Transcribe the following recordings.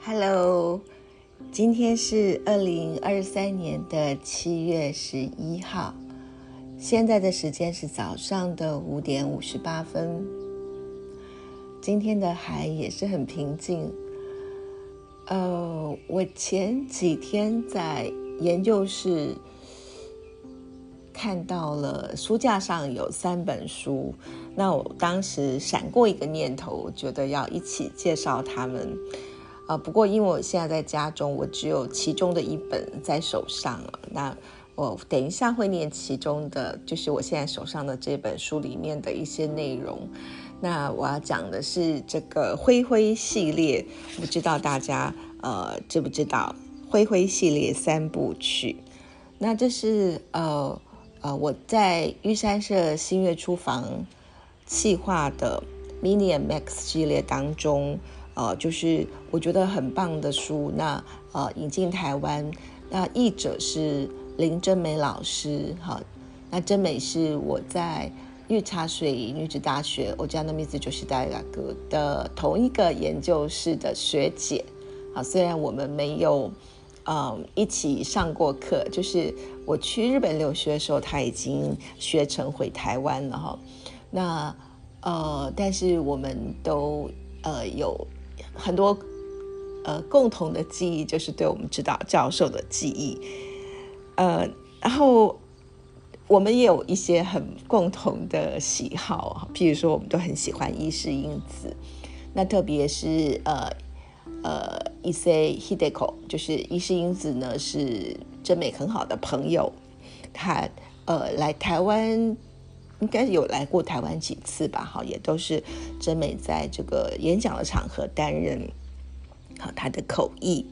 Hello，今天是二零二三年的七月十一号，现在的时间是早上的五点五十八分。今天的海也是很平静。呃，我前几天在研究室看到了书架上有三本书，那我当时闪过一个念头，觉得要一起介绍他们。啊，不过因为我现在在家中，我只有其中的一本在手上那我等一下会念其中的，就是我现在手上的这本书里面的一些内容。那我要讲的是这个灰灰系列，不知道大家呃知不知道灰灰系列三部曲？那这是呃呃我在玉山社新月书房企划的 Mini Max 系列当中。呃，就是我觉得很棒的书，那呃引进台湾，那译者是林真美老师，好，那真美是我在御茶水女子大学，我家的名字就是大哥的同一个研究室的学姐，好，虽然我们没有呃一起上过课，就是我去日本留学的时候，他已经学成回台湾了哈，那呃，但是我们都呃有。很多呃共同的记忆就是对我们指导教授的记忆，呃，然后我们也有一些很共同的喜好，譬如说我们都很喜欢伊势英子，那特别是呃呃伊势 Hideko，就是伊势英子呢是真美很好的朋友，他呃来台湾。应该有来过台湾几次吧，哈，也都是真美在这个演讲的场合担任好他的口译。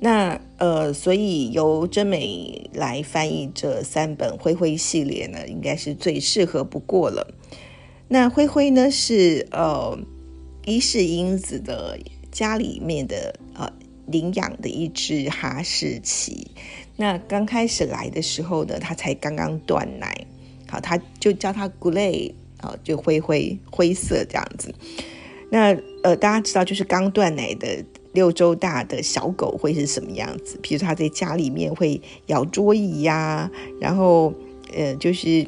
那呃，所以由真美来翻译这三本灰灰系列呢，应该是最适合不过了。那灰灰呢是呃伊势英子的家里面的呃领养的一只哈士奇。那刚开始来的时候呢，它才刚刚断奶。他就叫它 grey，啊，就灰灰灰色这样子。那呃，大家知道，就是刚断奶的六周大的小狗会是什么样子？比如它在家里面会咬桌椅呀，然后呃，就是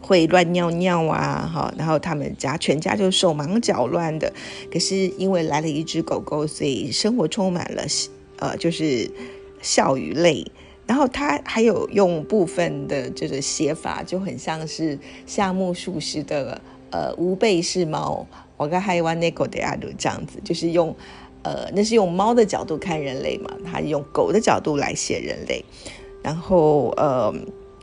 会乱尿尿啊，哈，然后他们家全家就手忙脚乱的。可是因为来了一只狗狗，所以生活充满了呃，就是笑与泪。然后他还有用部分的这个写法，就很像是夏目漱石的呃无背是猫，我跟还有玩那狗的亚鲁这样子，就是用呃那是用猫的角度看人类嘛，他用狗的角度来写人类，然后呃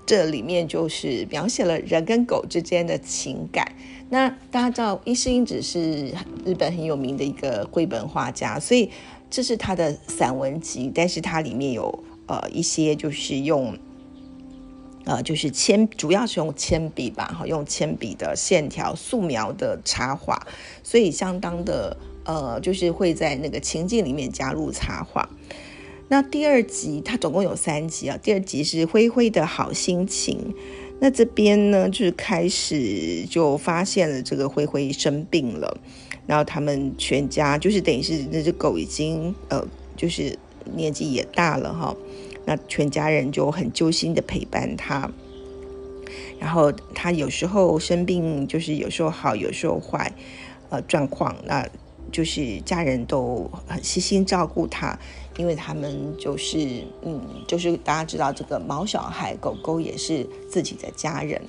这里面就是描写了人跟狗之间的情感。那大家知道伊势英子是日本很有名的一个绘本画家，所以这是他的散文集，但是它里面有。呃，一些就是用，呃，就是铅，主要是用铅笔吧，哈，用铅笔的线条素描的插画，所以相当的，呃，就是会在那个情境里面加入插画。那第二集它总共有三集啊，第二集是灰灰的好心情。那这边呢，就是开始就发现了这个灰灰生病了，然后他们全家就是等于是那只狗已经，呃，就是。年纪也大了哈，那全家人就很揪心的陪伴他。然后他有时候生病，就是有时候好，有时候坏，呃，状况，那就是家人都很细心照顾他，因为他们就是，嗯，就是大家知道这个毛小孩狗狗也是自己的家人。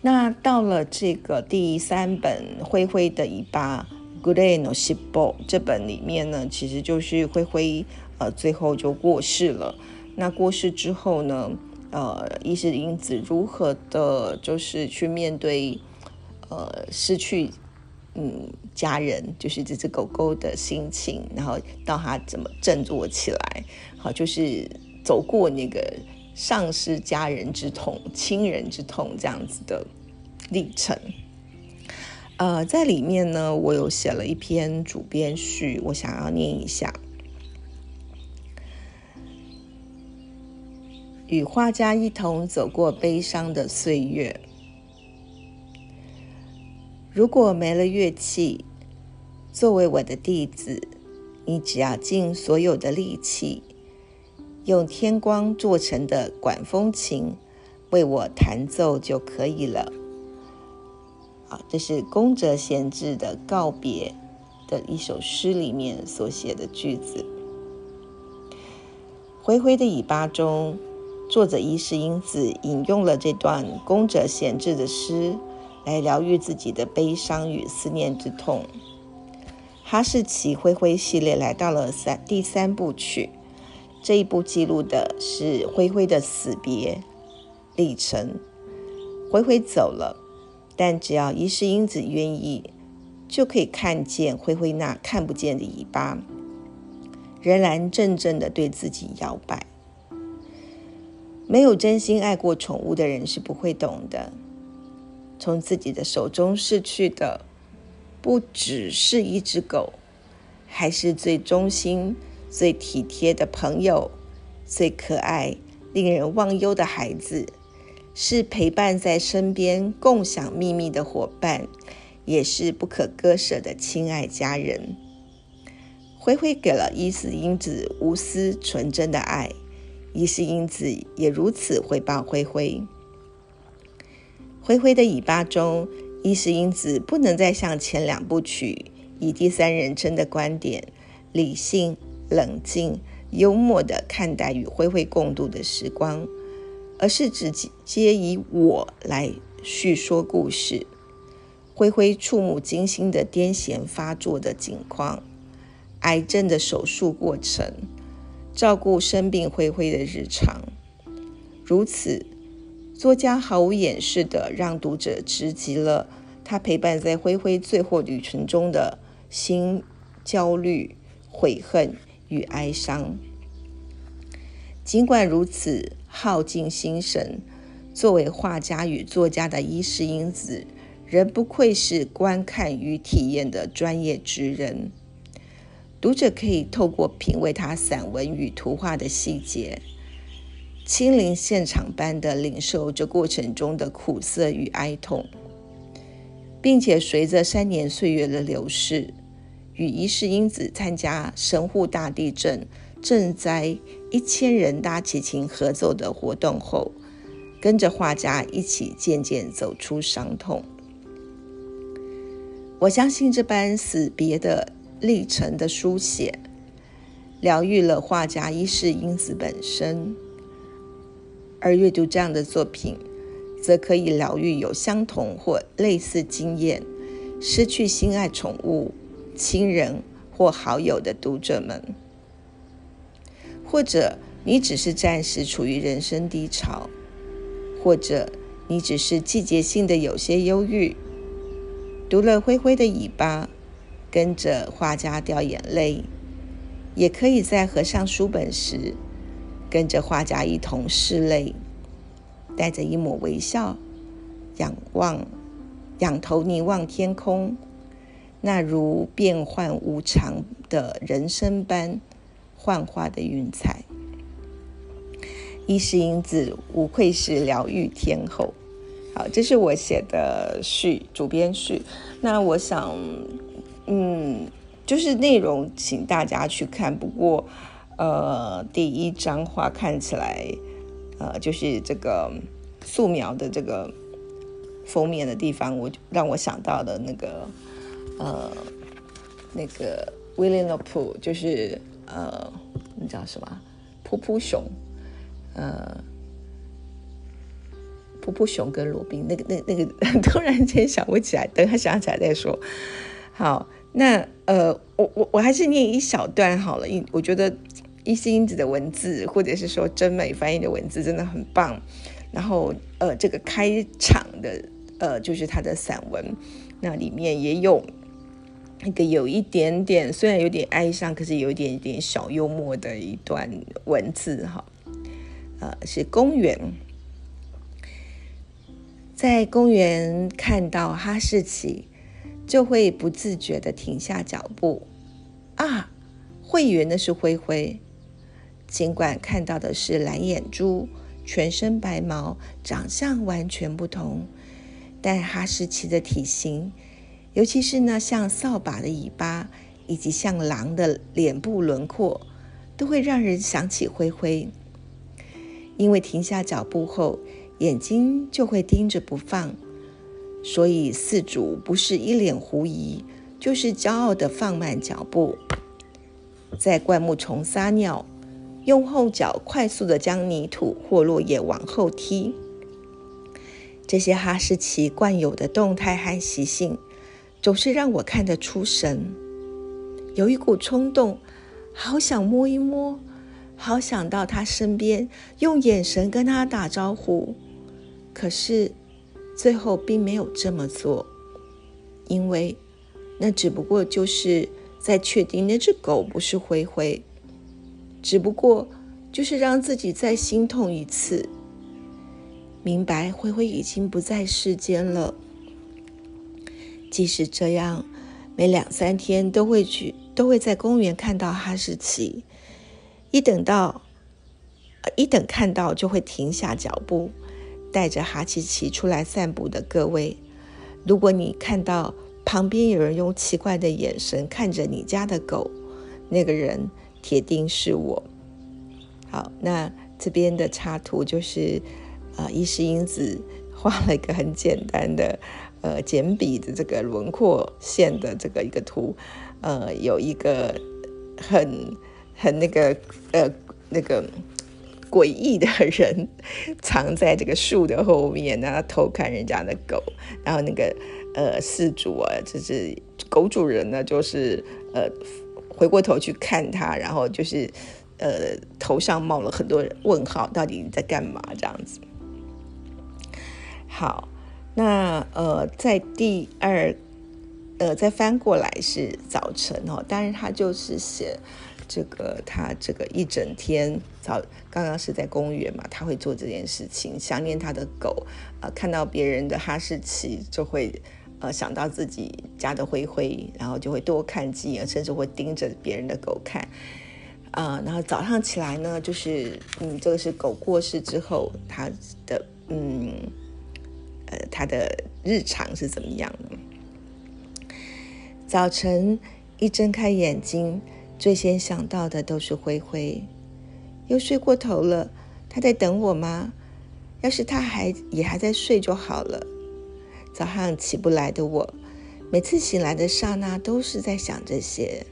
那到了这个第三本《灰灰的尾巴》（Good Day No s h i b o 这本里面呢，其实就是灰灰。呃，最后就过世了。那过世之后呢？呃，伊势英子如何的，就是去面对呃失去嗯家人，就是这只狗狗的心情，然后到他怎么振作起来，好，就是走过那个丧失家人之痛、亲人之痛这样子的历程。呃，在里面呢，我有写了一篇主编序，我想要念一下。与画家一同走过悲伤的岁月。如果没了乐器，作为我的弟子，你只要尽所有的力气，用天光做成的管风琴为我弹奏就可以了。啊，这是宫泽贤治的告别的一首诗里面所写的句子。灰灰的尾巴中，作者伊势英子引用了这段宫泽贤治的诗，来疗愈自己的悲伤与思念之痛。哈士奇灰灰系列来到了三第三部曲，这一部记录的是灰灰的死别历程。灰灰走了，但只要伊势英子愿意，就可以看见灰灰那看不见的尾巴，仍然阵阵的对自己摇摆。没有真心爱过宠物的人是不会懂的，从自己的手中逝去的。不只是一只狗，还是最忠心、最体贴的朋友，最可爱、令人忘忧的孩子，是陪伴在身边、共享秘密的伙伴，也是不可割舍的亲爱家人。灰灰给了伊斯英子无私纯真的爱，伊斯英子也如此回报灰灰。灰灰的尾巴中。伊势英子不能再像前两部曲以第三人称的观点，理性、冷静、幽默地看待与灰灰共度的时光，而是直接以我来叙说故事。灰灰触目惊心的癫痫发作的景况，癌症的手术过程，照顾生病灰灰的日常，如此。作家毫无掩饰地让读者直击了他陪伴在灰灰最后旅程中的心焦虑、悔恨与哀伤。尽管如此，耗尽心神，作为画家与作家的伊势英子，仍不愧是观看与体验的专业之人。读者可以透过品味他散文与图画的细节。亲临现场般的领受这过程中的苦涩与哀痛，并且随着三年岁月的流逝，与一世英子参加神户大地震赈灾一千人大提琴合奏的活动后，跟着画家一起渐渐走出伤痛。我相信这般死别的历程的书写，疗愈了画家一世英子本身。而阅读这样的作品，则可以疗愈有相同或类似经验、失去心爱宠物、亲人或好友的读者们，或者你只是暂时处于人生低潮，或者你只是季节性的有些忧郁，读了灰灰的尾巴，跟着画家掉眼泪，也可以在合上书本时。跟着画家一同拭泪，带着一抹微笑，仰望，仰头凝望天空，那如变幻无常的人生般幻化的云彩。伊势英子无愧是疗愈天后。好，这是我写的序，主编序。那我想，嗯，就是内容，请大家去看。不过。呃，第一张画看起来，呃，就是这个素描的这个封面的地方，我让我想到的那个，呃，那个 william up，就是呃，那叫什么？噗噗熊，呃，噗噗熊跟罗宾，那个那那个 突然间想不起来，等他想起来再说。好，那呃，我我我还是念一小段好了，因我觉得。伊思英子的文字，或者是说真美翻译的文字，真的很棒。然后，呃，这个开场的，呃，就是他的散文，那里面也有那个有一点点，虽然有点哀伤，可是有一点点小幽默的一段文字，哈，呃，是公园，在公园看到哈士奇，就会不自觉的停下脚步，啊，会员的是灰灰。尽管看到的是蓝眼珠，全身白毛，长相完全不同，但哈士奇的体型，尤其是那像扫把的尾巴，以及像狼的脸部轮廓，都会让人想起灰灰。因为停下脚步后，眼睛就会盯着不放，所以四主不是一脸狐疑，就是骄傲地放慢脚步，在灌木丛撒尿，用后脚快速地将泥土或落叶往后踢。这些哈士奇惯有的动态和习性，总是让我看得出神。有一股冲动，好想摸一摸，好想到他身边，用眼神跟他打招呼。可是最后并没有这么做，因为那只不过就是在确定那只狗不是灰灰，只不过就是让自己再心痛一次，明白灰灰已经不在世间了。即使这样，每两三天都会去。都会在公园看到哈士奇，一等到，一等看到就会停下脚步，带着哈奇奇出来散步的各位，如果你看到旁边有人用奇怪的眼神看着你家的狗，那个人铁定是我。好，那这边的插图就是，呃，伊势英子画了一个很简单的，呃，简笔的这个轮廓线的这个一个图。呃，有一个很很那个呃那个诡异的人藏在这个树的后面，然后偷看人家的狗，然后那个呃事主啊，就是狗主人呢，就是呃回过头去看他，然后就是呃头上冒了很多问号，到底在干嘛这样子？好，那呃在第二。呃，再翻过来是早晨哦，但是他就是写这个，他这个一整天早，刚刚是在公园嘛，他会做这件事情，想念他的狗，呃，看到别人的哈士奇就会呃想到自己家的灰灰，然后就会多看几眼，甚至会盯着别人的狗看，啊，然后早上起来呢，就是嗯，这个是狗过世之后他的嗯呃他的日常是怎么样的？早晨一睁开眼睛，最先想到的都是灰灰。又睡过头了，他在等我吗？要是他还也还在睡就好了。早上起不来的我，每次醒来的刹那都是在想这些。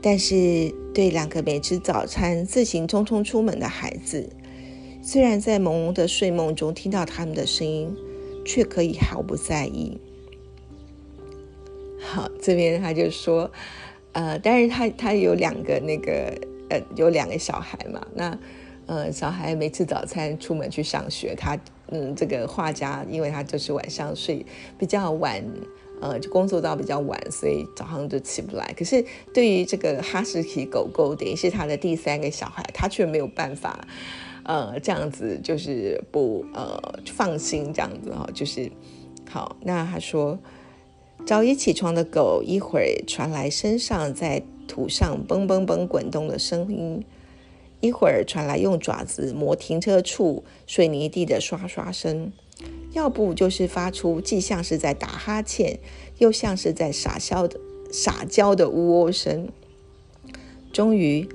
但是对两个没吃早餐、自行匆匆出门的孩子，虽然在朦胧的睡梦中听到他们的声音，却可以毫不在意。好，这边他就说，呃，但是他他有两个那个，呃，有两个小孩嘛。那，呃，小孩没吃早餐出门去上学，他，嗯，这个画家，因为他就是晚上睡比较晚，呃，就工作到比较晚，所以早上就起不来。可是对于这个哈士奇狗狗，等于是他的第三个小孩，他却没有办法，呃，这样子就是不呃放心这样子哈，就是好。那他说。早已起床的狗，一会儿传来身上在土上蹦蹦蹦滚动的声音，一会儿传来用爪子磨停车处水泥地的刷刷声，要不就是发出既像是在打哈欠，又像是在撒娇的撒娇的呜呜声。终于，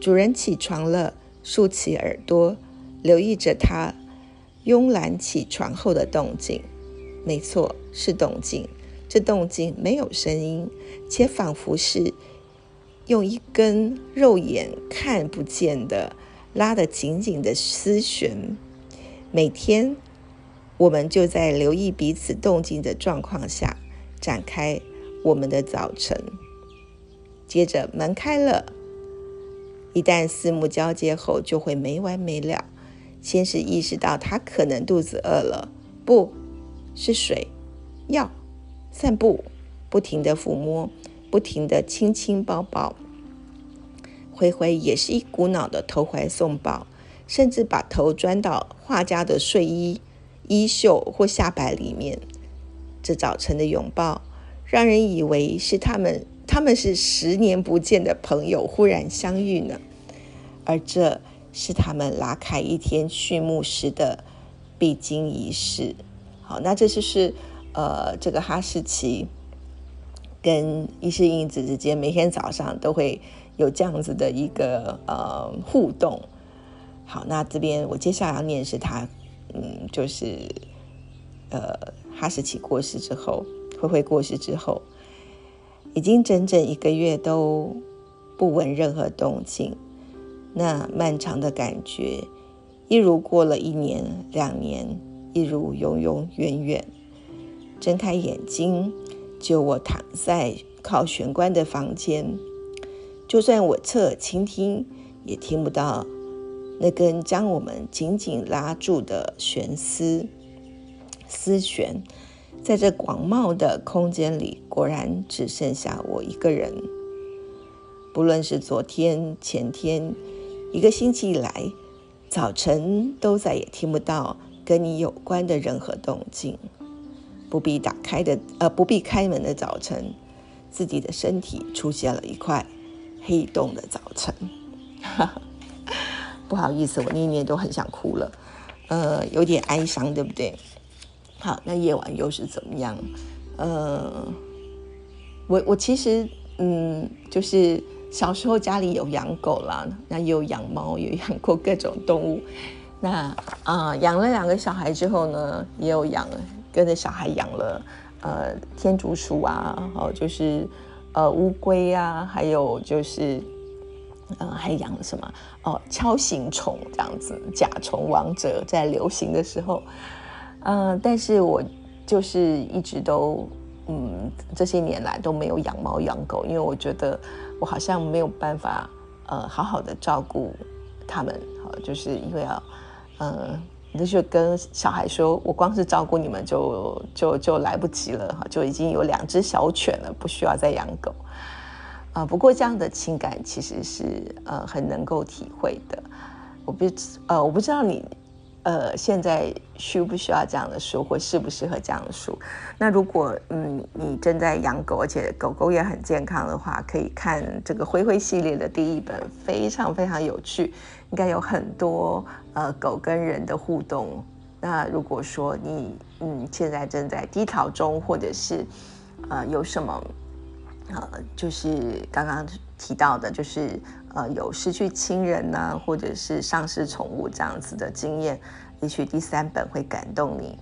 主人起床了，竖起耳朵，留意着它慵懒起床后的动静。没错，是动静。这动静没有声音，且仿佛是用一根肉眼看不见的、拉得紧紧的丝弦。每天，我们就在留意彼此动静的状况下展开我们的早晨。接着门开了，一旦四目交接后，就会没完没了。先是意识到他可能肚子饿了，不是水，药。散步，不停的抚摸，不停的亲亲抱抱。灰灰也是一股脑的投怀送抱，甚至把头钻到画家的睡衣、衣袖或下摆里面。这早晨的拥抱，让人以为是他们，他们是十年不见的朋友忽然相遇呢。而这是他们拉开一天序幕时的必经仪式。好，那这就是。呃，这个哈士奇跟伊势英子之间每天早上都会有这样子的一个呃互动。好，那这边我接下来要念是他，嗯，就是呃哈士奇过世之后，灰灰过世之后，已经整整一个月都不闻任何动静，那漫长的感觉，一如过了一年两年，一如永永远远。睁开眼睛。就我躺在靠玄关的房间，就算我侧耳倾听，也听不到那根将我们紧紧拉住的悬丝丝弦。在这广袤的空间里，果然只剩下我一个人。不论是昨天、前天，一个星期以来，早晨都再也听不到跟你有关的任何动静。不必打开的，呃，不必开门的早晨，自己的身体出现了一块黑洞的早晨。不好意思，我念念都很想哭了，呃，有点哀伤，对不对？好，那夜晚又是怎么样？呃，我我其实，嗯，就是小时候家里有养狗啦，那也有养猫，有养过各种动物。那啊，养了两个小孩之后呢，也有养了。跟着小孩养了，呃，天竺鼠啊，哦，就是呃乌龟啊，还有就是，呃，还养了什么？哦，锹形虫这样子，甲虫王者在流行的时候，嗯，但是我就是一直都，嗯，这些年来都没有养猫养狗，因为我觉得我好像没有办法，呃，好好的照顾他们，好，就是因为要，嗯。那就跟小孩说，我光是照顾你们就就就来不及了哈，就已经有两只小犬了，不需要再养狗啊。不过这样的情感其实是呃很能够体会的。我不呃我不知道你呃现在需不需要这样的书，或适不适合这样的书。那如果嗯你正在养狗，而且狗狗也很健康的话，可以看这个灰灰系列的第一本，非常非常有趣。应该有很多呃狗跟人的互动。那如果说你嗯现在正在低潮中，或者是呃有什么呃就是刚刚提到的，就是呃有失去亲人呢，或者是丧失宠物这样子的经验，也许第三本会感动你。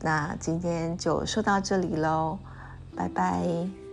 那今天就说到这里喽，拜拜。